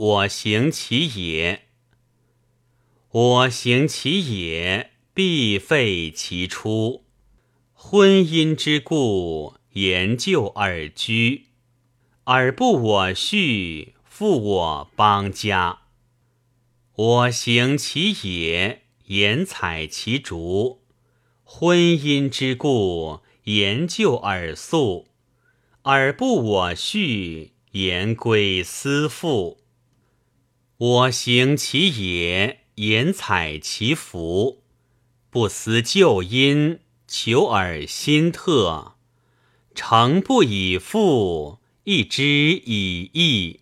我行其也。我行其也，必废其出。婚姻之故，言就而居，尔不我序，复我邦家。我行其也，言采其竹。婚姻之故，言就而速，尔不我序，言归思妇。我行其也，言采其福，不思旧因，求而新特。诚不以复，一之以义。